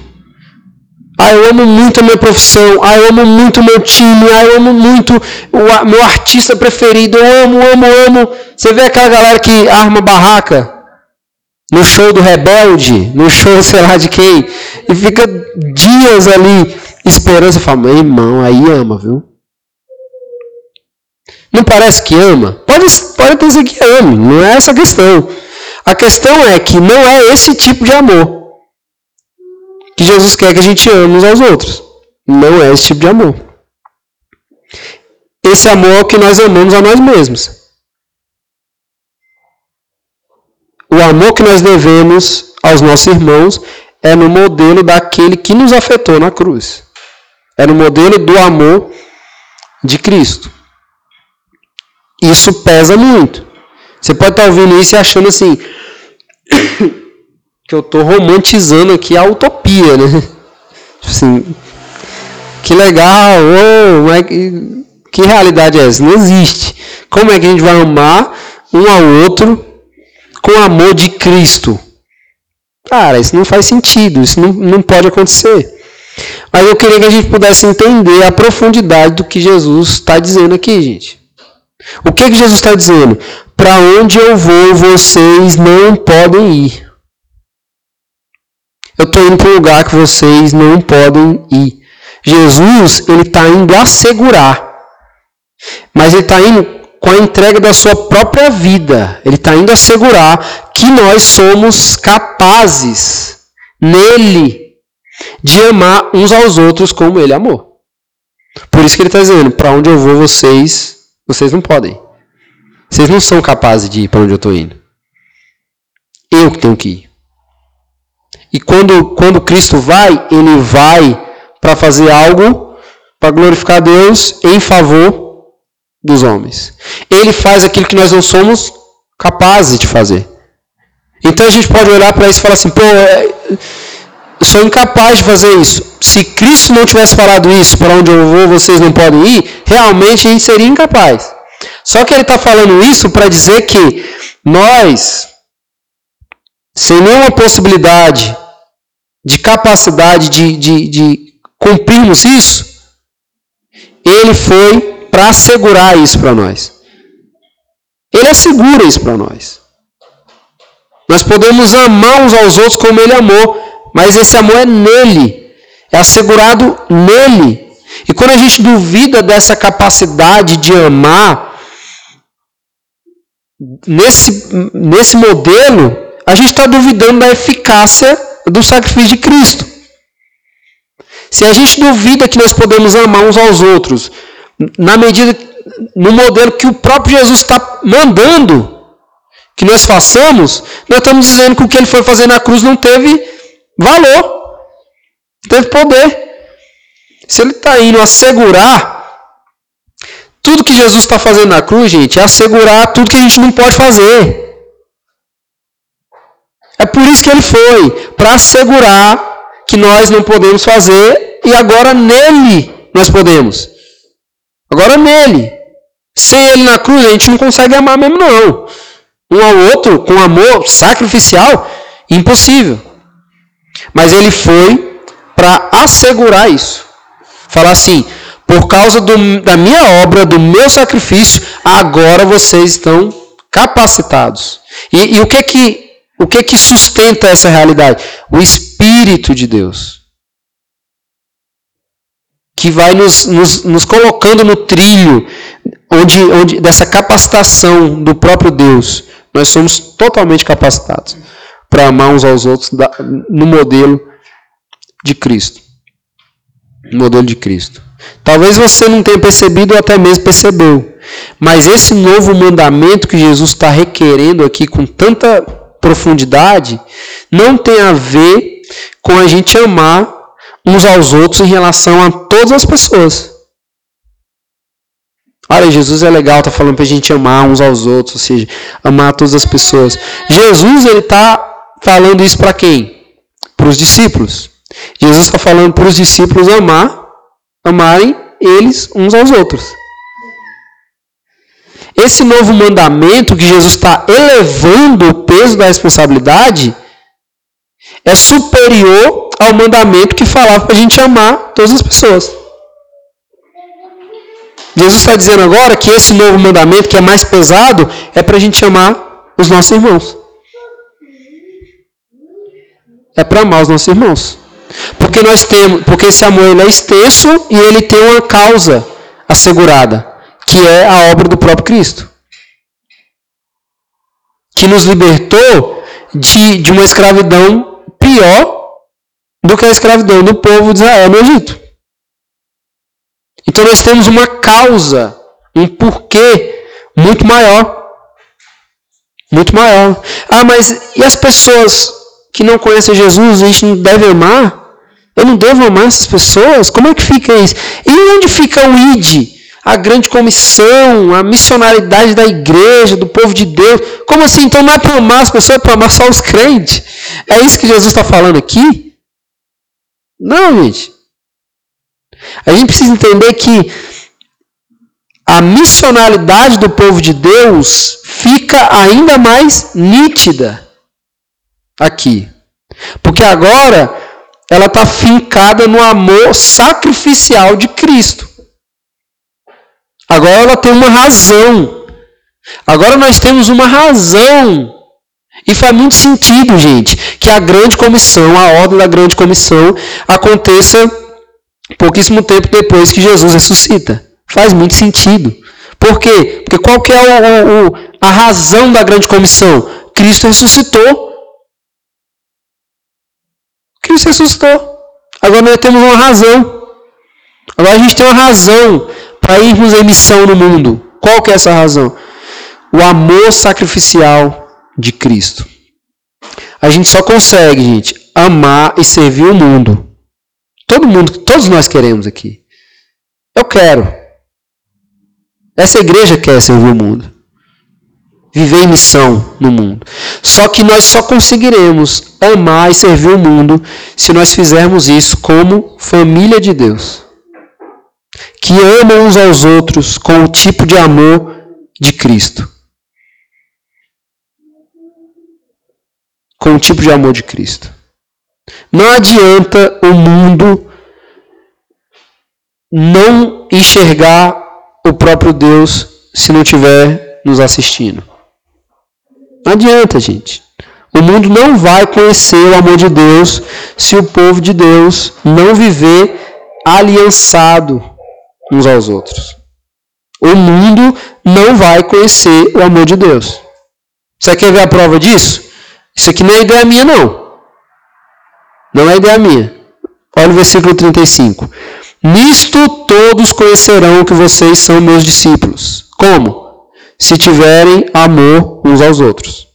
Ah, eu amo muito a minha profissão. Ah, eu amo muito o meu time. Ah, eu amo muito o meu artista preferido. Eu amo, amo, amo. Você vê aquela galera que arma barraca no show do Rebelde, no show sei lá de quem, e fica dias ali esperando. Você fala, meu irmão, aí ama, viu? Não parece que ama? Pode, pode sido que ame, não é essa a questão. A questão é que não é esse tipo de amor que Jesus quer que a gente ame uns aos outros. Não é esse tipo de amor. Esse amor é o que nós amamos a nós mesmos. O amor que nós devemos aos nossos irmãos é no modelo daquele que nos afetou na cruz. É no modelo do amor de Cristo. Isso pesa muito. Você pode estar ouvindo isso e achando assim que eu estou romantizando aqui a utopia, né? Tipo assim, que legal, oh, mas que, que realidade é essa? Não existe. Como é que a gente vai amar um ao outro com o amor de Cristo? Cara, isso não faz sentido, isso não, não pode acontecer. Mas eu queria que a gente pudesse entender a profundidade do que Jesus está dizendo aqui, gente. O que, que Jesus está dizendo? Para onde eu vou, vocês não podem ir. Eu estou indo para um lugar que vocês não podem ir. Jesus, ele está indo assegurar. Mas ele está indo com a entrega da sua própria vida. Ele está indo assegurar que nós somos capazes, nele, de amar uns aos outros como ele amou. Por isso que ele está dizendo: para onde eu vou, vocês, vocês não podem. Vocês não são capazes de ir para onde eu estou indo. Eu que tenho que ir. E quando, quando Cristo vai, ele vai para fazer algo para glorificar Deus em favor dos homens. Ele faz aquilo que nós não somos capazes de fazer. Então a gente pode olhar para isso e falar assim: pô, é, eu sou incapaz de fazer isso. Se Cristo não tivesse falado isso, para onde eu vou vocês não podem ir, realmente a gente seria incapaz. Só que ele está falando isso para dizer que nós, sem nenhuma possibilidade de capacidade de, de, de cumprirmos isso, ele foi para assegurar isso para nós. Ele assegura isso para nós. Nós podemos amar uns aos outros como ele amou, mas esse amor é nele, é assegurado nele. E quando a gente duvida dessa capacidade de amar, nesse, nesse modelo, a gente está duvidando da eficácia do sacrifício de Cristo. Se a gente duvida que nós podemos amar uns aos outros, na medida, no modelo que o próprio Jesus está mandando que nós façamos, nós estamos dizendo que o que ele foi fazer na cruz não teve valor, teve poder. Se ele está indo assegurar, tudo que Jesus está fazendo na cruz, gente, é assegurar tudo que a gente não pode fazer. É por isso que ele foi para assegurar que nós não podemos fazer e agora nele nós podemos. Agora nele. Sem ele na cruz a gente não consegue amar mesmo não. Um ao outro com amor sacrificial, impossível. Mas ele foi para assegurar isso. Falar assim, por causa do, da minha obra, do meu sacrifício, agora vocês estão capacitados. E, e o que que o que que sustenta essa realidade? O Espírito de Deus. Que vai nos, nos, nos colocando no trilho onde, onde dessa capacitação do próprio Deus. Nós somos totalmente capacitados para amar uns aos outros no modelo de Cristo. No modelo de Cristo. Talvez você não tenha percebido ou até mesmo percebeu. Mas esse novo mandamento que Jesus está requerendo aqui com tanta profundidade não tem a ver com a gente amar uns aos outros em relação a todas as pessoas. Olha, Jesus é legal, está falando para a gente amar uns aos outros, ou seja, amar todas as pessoas. Jesus ele está falando isso para quem? Para os discípulos. Jesus está falando para os discípulos amar, amarem eles uns aos outros. Esse novo mandamento que Jesus está elevando o peso da responsabilidade é superior ao mandamento que falava para a gente amar todas as pessoas. Jesus está dizendo agora que esse novo mandamento, que é mais pesado, é para a gente amar os nossos irmãos. É para amar os nossos irmãos. Porque nós temos, porque esse amor ele é extenso e ele tem uma causa assegurada, que é a obra do próprio Cristo. Que nos libertou de, de uma escravidão pior do que a escravidão do povo de Israel no Egito. Então nós temos uma causa, um porquê muito maior. Muito maior. Ah, mas e as pessoas que não conhecem Jesus, a gente não deve amar? Eu não devo amar essas pessoas? Como é que fica isso? E onde fica o ID? A grande comissão, a missionalidade da igreja, do povo de Deus. Como assim? Então não é para amar as pessoas, é para amar só os crentes. É isso que Jesus está falando aqui? Não, gente. A gente precisa entender que a missionalidade do povo de Deus fica ainda mais nítida aqui. Porque agora ela está fincada no amor sacrificial de Cristo. Agora ela tem uma razão. Agora nós temos uma razão. E faz muito sentido, gente, que a grande comissão, a ordem da grande comissão, aconteça pouquíssimo tempo depois que Jesus ressuscita. Faz muito sentido. Por quê? Porque qual que é o, o, a razão da grande comissão? Cristo ressuscitou. Cristo ressuscitou. Agora nós temos uma razão. Agora a gente tem uma razão para irmos em missão no mundo. Qual que é essa razão? O amor sacrificial de Cristo. A gente só consegue, gente, amar e servir o mundo. Todo mundo, todos nós queremos aqui. Eu quero. Essa igreja quer servir o mundo viver em missão no mundo. Só que nós só conseguiremos amar e servir o mundo se nós fizermos isso como família de Deus. Que amam uns aos outros com o tipo de amor de Cristo. Com o tipo de amor de Cristo. Não adianta o mundo não enxergar o próprio Deus se não estiver nos assistindo. Não adianta, gente. O mundo não vai conhecer o amor de Deus se o povo de Deus não viver aliançado uns aos outros. O mundo não vai conhecer o amor de Deus. Você quer ver a prova disso? Isso aqui não é ideia minha, não. Não é ideia minha. Olha o versículo 35. Nisto todos conhecerão que vocês são meus discípulos. Como? se tiverem amor uns aos outros.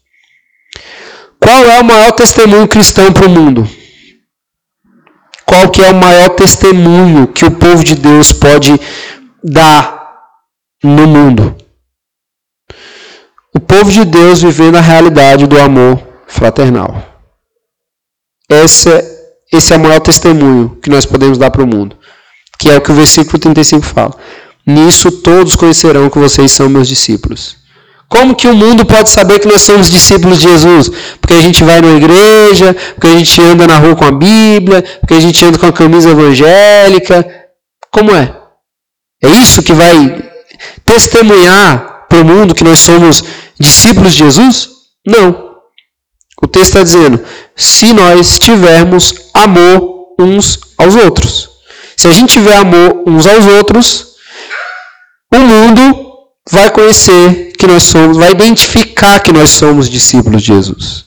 Qual é o maior testemunho cristão para o mundo? Qual que é o maior testemunho que o povo de Deus pode dar no mundo? O povo de Deus vivendo a realidade do amor fraternal. Esse é, esse é o maior testemunho que nós podemos dar para o mundo. Que é o que o versículo 35 fala. Nisso todos conhecerão que vocês são meus discípulos. Como que o mundo pode saber que nós somos discípulos de Jesus? Porque a gente vai na igreja, porque a gente anda na rua com a Bíblia, porque a gente anda com a camisa evangélica. Como é? É isso que vai testemunhar para o mundo que nós somos discípulos de Jesus? Não. O texto está dizendo: se nós tivermos amor uns aos outros. Se a gente tiver amor uns aos outros, o mundo vai conhecer que nós somos, vai identificar que nós somos discípulos de Jesus.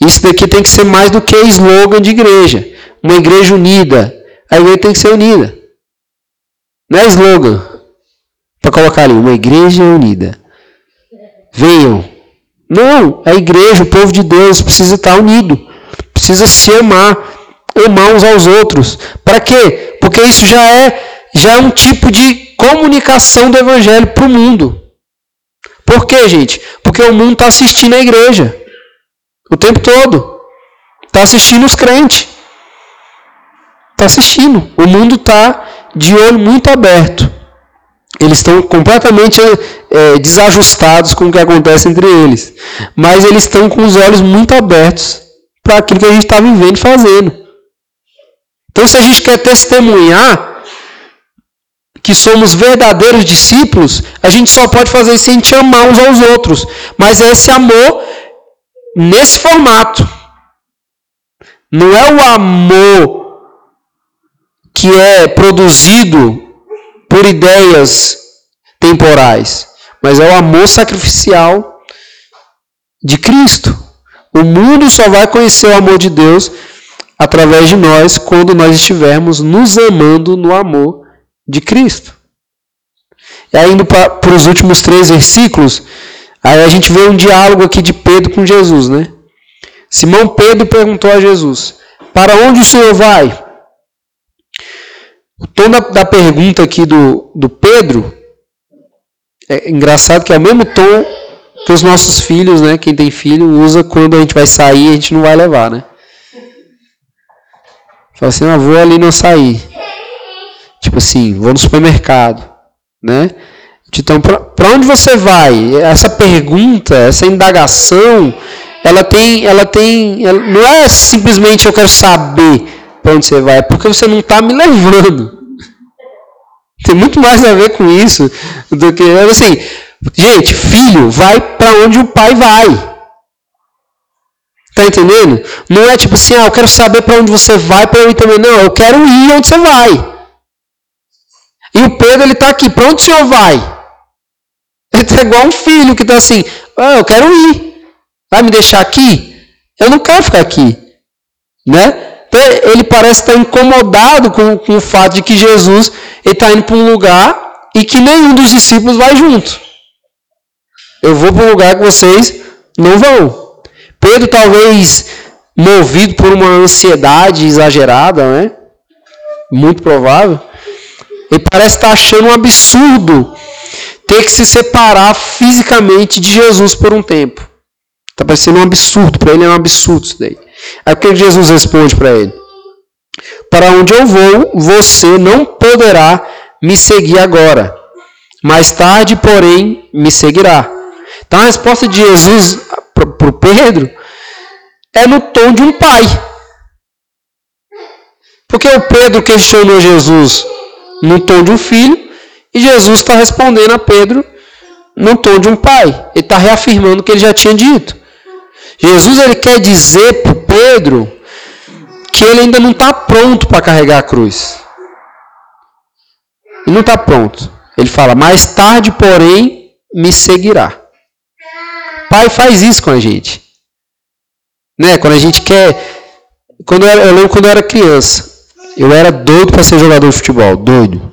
Isso daqui tem que ser mais do que slogan de igreja. Uma igreja unida. A igreja tem que ser unida. Não é slogan. Para colocar ali, uma igreja unida. Venham. Não, a igreja, o povo de Deus precisa estar unido. Precisa se amar, amar uns aos outros. Para quê? Porque isso já é, já é um tipo de comunicação do evangelho para o mundo. Por quê, gente? Porque o mundo está assistindo a igreja. O tempo todo. Está assistindo os crentes. Está assistindo. O mundo está de olho muito aberto. Eles estão completamente é, desajustados com o que acontece entre eles. Mas eles estão com os olhos muito abertos para aquilo que a gente está vivendo e fazendo. Então, se a gente quer testemunhar que somos verdadeiros discípulos, a gente só pode fazer isso a gente amar uns aos outros. Mas é esse amor nesse formato. Não é o amor que é produzido por ideias temporais, mas é o amor sacrificial de Cristo. O mundo só vai conhecer o amor de Deus através de nós quando nós estivermos nos amando no amor de Cristo. E aí, indo para os últimos três versículos, Aí a gente vê um diálogo aqui de Pedro com Jesus, né? Simão Pedro perguntou a Jesus: Para onde o Senhor vai? O tom da, da pergunta aqui do, do Pedro é engraçado que é o mesmo tom que os nossos filhos, né? Quem tem filho usa quando a gente vai sair a gente não vai levar, né? Fala assim, ah, vou ali não sair. Tipo assim, vou no supermercado, né? Então, para onde você vai? Essa pergunta, essa indagação, ela tem, ela tem, ela, não é simplesmente eu quero saber para onde você vai, é porque você não está me levando. Tem muito mais a ver com isso do que assim, gente, filho, vai para onde o pai vai. Tá entendendo? Não é tipo assim, ah, eu quero saber para onde você vai para eu ir também. Não, eu quero ir onde você vai. E o Pedro ele está aqui, para onde o senhor vai? Ele está igual um filho que está assim, ah, eu quero ir. Vai me deixar aqui? Eu não quero ficar aqui. Né? Então, ele parece estar incomodado com, com o fato de que Jesus está indo para um lugar e que nenhum dos discípulos vai junto. Eu vou para um lugar que vocês não vão. Pedro, talvez movido por uma ansiedade exagerada, né? Muito provável. Ele parece estar achando um absurdo ter que se separar fisicamente de Jesus por um tempo. Está parecendo um absurdo, para ele é um absurdo isso daí. Aí o que Jesus responde para ele? Para onde eu vou, você não poderá me seguir agora. Mais tarde, porém, me seguirá. Então a resposta de Jesus para o Pedro é no tom de um pai. Porque o Pedro questionou Jesus no tom de um filho, e Jesus está respondendo a Pedro no tom de um pai. Ele está reafirmando o que ele já tinha dito. Jesus ele quer dizer Pedro que ele ainda não está pronto para carregar a cruz. Ele não está pronto. Ele fala, mais tarde, porém, me seguirá. Pai faz isso com a gente. Né? Quando a gente quer. Quando eu, era, eu lembro quando eu era criança. Eu era doido para ser jogador de futebol. Doido.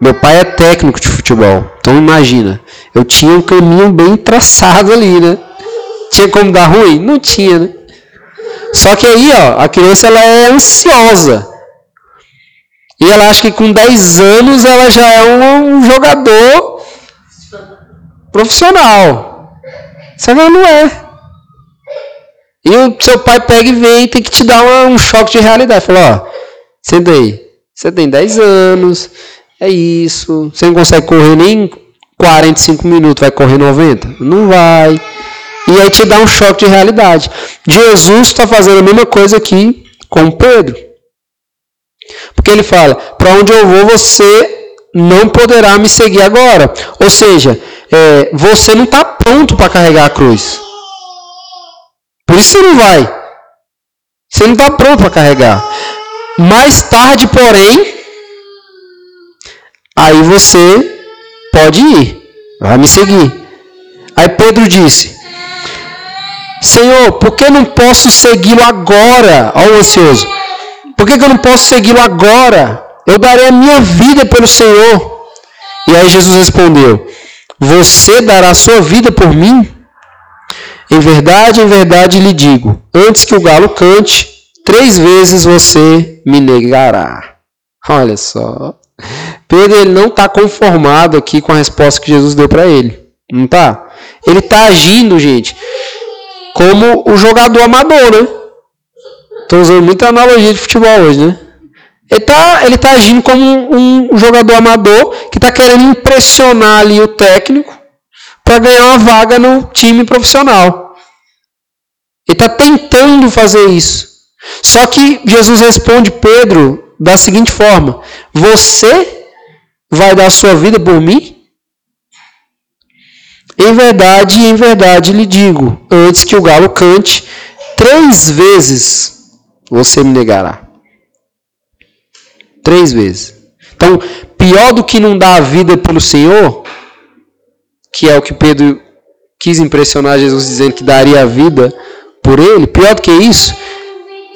Meu pai é técnico de futebol. Então imagina, eu tinha um caminho bem traçado ali, né? Tinha como dar ruim? Não tinha, né? Só que aí, ó, a criança ela é ansiosa. E ela acha que com 10 anos ela já é um, um jogador profissional. Só que ela não é. E o seu pai pega e vem e tem que te dar um choque de realidade. Fala, ó, senta aí. Você tem 10 anos, é isso. Você não consegue correr nem 45 minutos, vai correr 90? Não vai. E aí te dá um choque de realidade. Jesus está fazendo a mesma coisa aqui com Pedro. Porque ele fala: para onde eu vou, você não poderá me seguir agora. Ou seja, é, você não está pronto para carregar a cruz. Por isso você não vai. Você não está pronto para carregar. Mais tarde, porém, aí você pode ir, vai me seguir. Aí Pedro disse: Senhor, por que não posso segui-lo agora? Olha o ansioso. Por que, que eu não posso segui-lo agora? Eu darei a minha vida pelo Senhor. E aí Jesus respondeu: Você dará a sua vida por mim? Em verdade, em verdade lhe digo: antes que o galo cante, três vezes você me negará. Olha só. Pedro ele não está conformado aqui com a resposta que Jesus deu para ele. Não está? Ele está agindo, gente, como o jogador amador, né? Estou usando muita analogia de futebol hoje, né? Ele está ele tá agindo como um, um jogador amador que está querendo impressionar ali o técnico para ganhar uma vaga no time profissional. Ele está tentando fazer isso. Só que Jesus responde Pedro da seguinte forma: Você vai dar sua vida por mim? Em verdade, em verdade lhe digo: antes que o galo cante, três vezes você me negará. Três vezes. Então, pior do que não dar a vida pelo Senhor que é o que Pedro quis impressionar Jesus dizendo que daria a vida por ele, pior do que isso,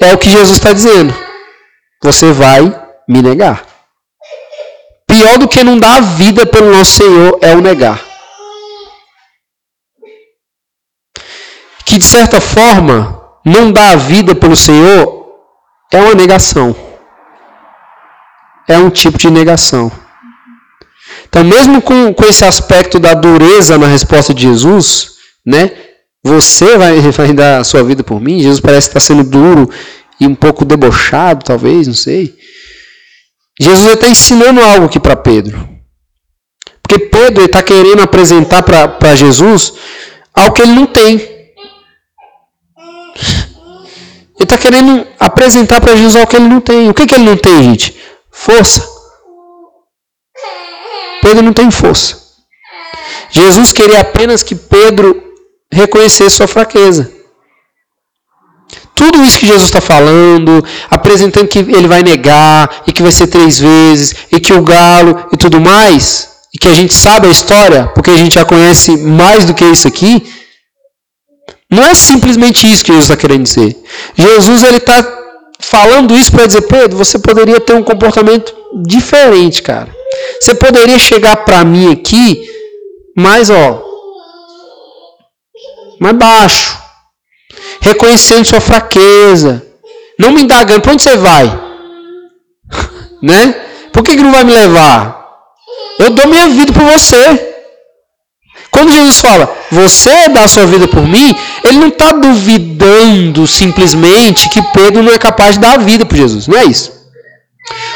é o que Jesus está dizendo. Você vai me negar. Pior do que não dar a vida pelo nosso Senhor é o negar. Que de certa forma, não dar a vida pelo Senhor é uma negação. É um tipo de negação. Então, mesmo com, com esse aspecto da dureza na resposta de Jesus, né? Você vai, vai dar a sua vida por mim? Jesus parece estar sendo duro e um pouco debochado, talvez, não sei. Jesus está ensinando algo aqui para Pedro. Porque Pedro está querendo apresentar para Jesus algo que ele não tem. Ele está querendo apresentar para Jesus algo que ele não tem. O que, que ele não tem, gente? Força. Pedro não tem força. Jesus queria apenas que Pedro reconhecesse sua fraqueza. Tudo isso que Jesus está falando, apresentando que ele vai negar, e que vai ser três vezes, e que o galo e tudo mais, e que a gente sabe a história, porque a gente já conhece mais do que isso aqui, não é simplesmente isso que Jesus está querendo dizer. Jesus ele está falando isso para dizer, Pedro, você poderia ter um comportamento diferente, cara. Você poderia chegar para mim aqui, mais ó, mais baixo, reconhecendo sua fraqueza, não me indagando, para onde você vai? né? Por que, que não vai me levar? Eu dou minha vida por você. Quando Jesus fala, você dá a sua vida por mim, ele não está duvidando simplesmente que Pedro não é capaz de dar a vida por Jesus. Não é isso.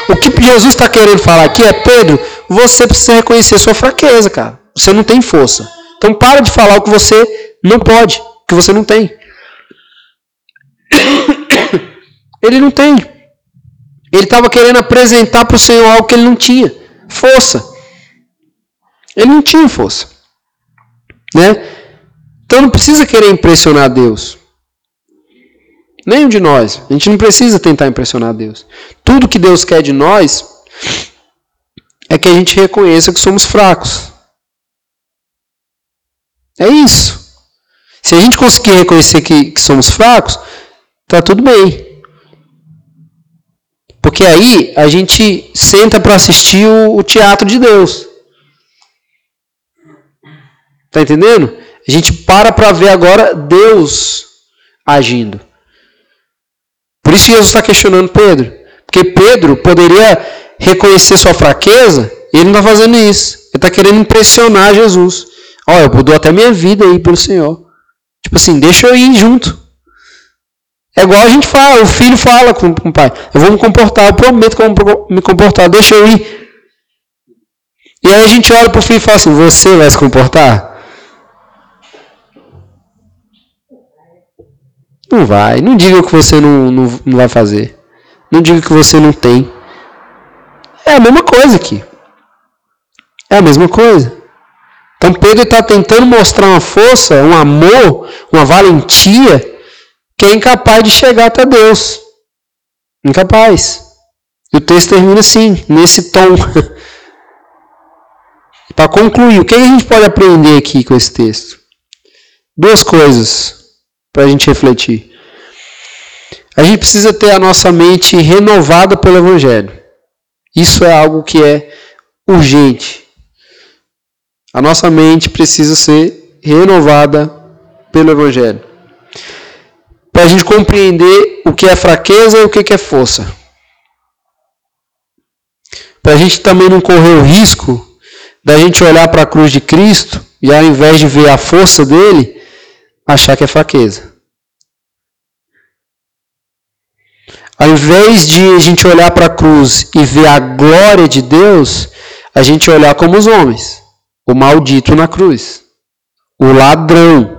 O que Jesus está querendo falar aqui é, Pedro, você precisa reconhecer sua fraqueza, cara. Você não tem força. Então para de falar o que você não pode, o que você não tem. Ele não tem. Ele estava querendo apresentar para o Senhor algo que ele não tinha. Força. Ele não tinha força. Né? Então não precisa querer impressionar Deus. Nenhum de nós. A gente não precisa tentar impressionar Deus. Tudo que Deus quer de nós é que a gente reconheça que somos fracos. É isso. Se a gente conseguir reconhecer que, que somos fracos, tá tudo bem. Porque aí a gente senta para assistir o, o teatro de Deus. Tá entendendo? A gente para para ver agora Deus agindo. Por isso Jesus está questionando Pedro. Porque Pedro poderia reconhecer sua fraqueza e ele não está fazendo isso. Ele está querendo impressionar Jesus. Olha, eu dou até minha vida aí pelo Senhor. Tipo assim, deixa eu ir junto. É igual a gente fala, o filho fala com, com o pai. Eu vou me comportar, eu prometo que eu vou me comportar, deixa eu ir. E aí a gente olha para o filho e fala assim, você vai se comportar? Não vai. Não diga que você não, não, não vai fazer. Não diga que você não tem. É a mesma coisa aqui. É a mesma coisa. Então Pedro está tentando mostrar uma força, um amor, uma valentia que é incapaz de chegar até Deus. Incapaz. E o texto termina assim, nesse tom. Para concluir, o que a gente pode aprender aqui com esse texto? Duas coisas para a gente refletir. A gente precisa ter a nossa mente renovada pelo Evangelho. Isso é algo que é urgente. A nossa mente precisa ser renovada pelo Evangelho. Para a gente compreender o que é fraqueza e o que é força. Para a gente também não correr o risco da gente olhar para a cruz de Cristo e ao invés de ver a força dele, achar que é fraqueza. Ao invés de a gente olhar para a cruz e ver a glória de Deus, a gente olhar como os homens, o maldito na cruz, o ladrão.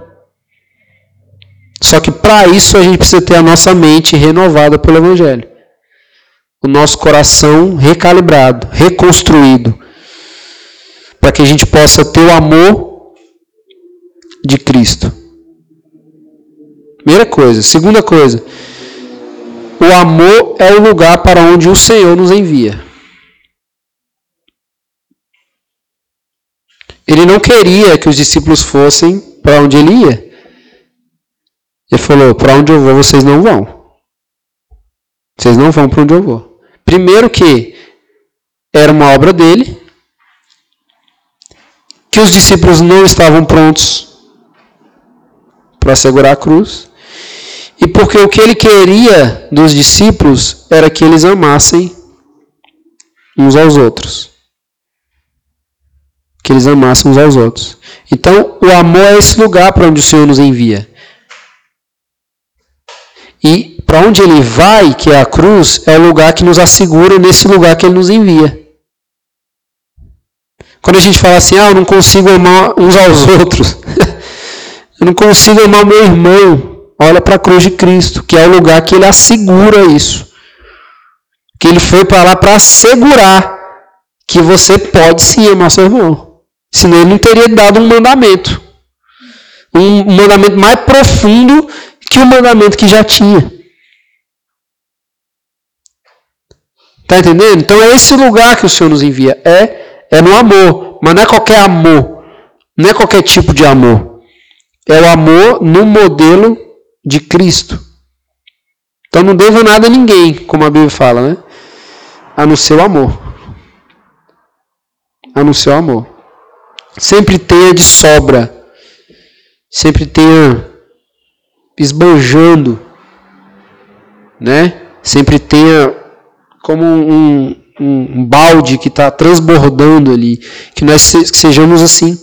Só que para isso a gente precisa ter a nossa mente renovada pelo Evangelho. O nosso coração recalibrado, reconstruído para que a gente possa ter o amor de Cristo. Primeira coisa. Segunda coisa. O amor é o lugar para onde o Senhor nos envia. Ele não queria que os discípulos fossem para onde ele ia. Ele falou: Para onde eu vou, vocês não vão. Vocês não vão para onde eu vou. Primeiro, que era uma obra dele que os discípulos não estavam prontos para segurar a cruz. E porque o que ele queria dos discípulos era que eles amassem uns aos outros. Que eles amassem uns aos outros. Então, o amor é esse lugar para onde o Senhor nos envia. E para onde ele vai, que é a cruz, é o lugar que nos assegura nesse lugar que ele nos envia. Quando a gente fala assim, ah, eu não consigo amar uns aos outros, eu não consigo amar meu irmão, olha para a cruz de Cristo, que é o lugar que ele assegura isso. Que ele foi para lá para assegurar que você pode sim amar seu irmão. Senão ele não teria dado um mandamento. Um mandamento mais profundo que o mandamento que já tinha. Está entendendo? Então é esse lugar que o Senhor nos envia. É é no amor, mas não é qualquer amor. Não é qualquer tipo de amor. É o amor no modelo de Cristo. Então não devo nada a ninguém, como a Bíblia fala, né? A no seu amor. A no seu amor. Sempre tenha de sobra. Sempre tenha esbanjando. Né? Sempre tenha como um, um, um balde que está transbordando ali. Que nós sejamos assim.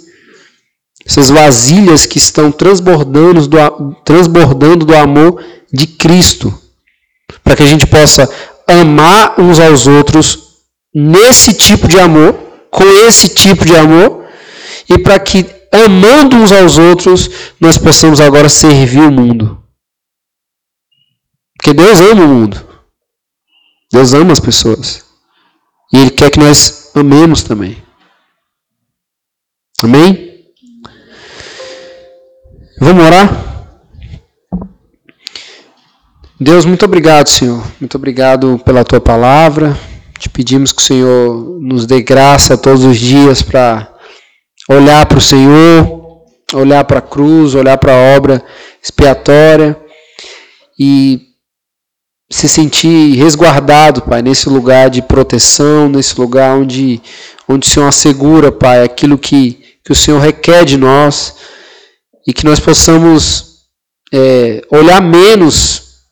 Essas vasilhas que estão transbordando do, transbordando do amor de Cristo. Para que a gente possa amar uns aos outros nesse tipo de amor, com esse tipo de amor, e para que, amando uns aos outros, nós possamos agora servir o mundo. Porque Deus ama o mundo. Deus ama as pessoas. E Ele quer que nós amemos também. Amém? Vamos orar? Deus, muito obrigado, Senhor. Muito obrigado pela tua palavra. Te pedimos que o Senhor nos dê graça todos os dias para olhar para o Senhor, olhar para a cruz, olhar para a obra expiatória e se sentir resguardado, Pai, nesse lugar de proteção, nesse lugar onde, onde o Senhor assegura, Pai, aquilo que, que o Senhor requer de nós e que nós possamos é, olhar menos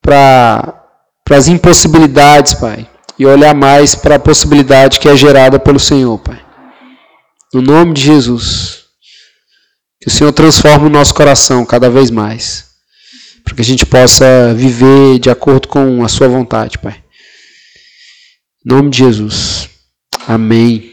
para as impossibilidades, Pai, e olhar mais para a possibilidade que é gerada pelo Senhor, Pai. No nome de Jesus, que o Senhor transforme o nosso coração cada vez mais para que a gente possa viver de acordo com a Sua vontade, Pai. Em nome de Jesus. Amém.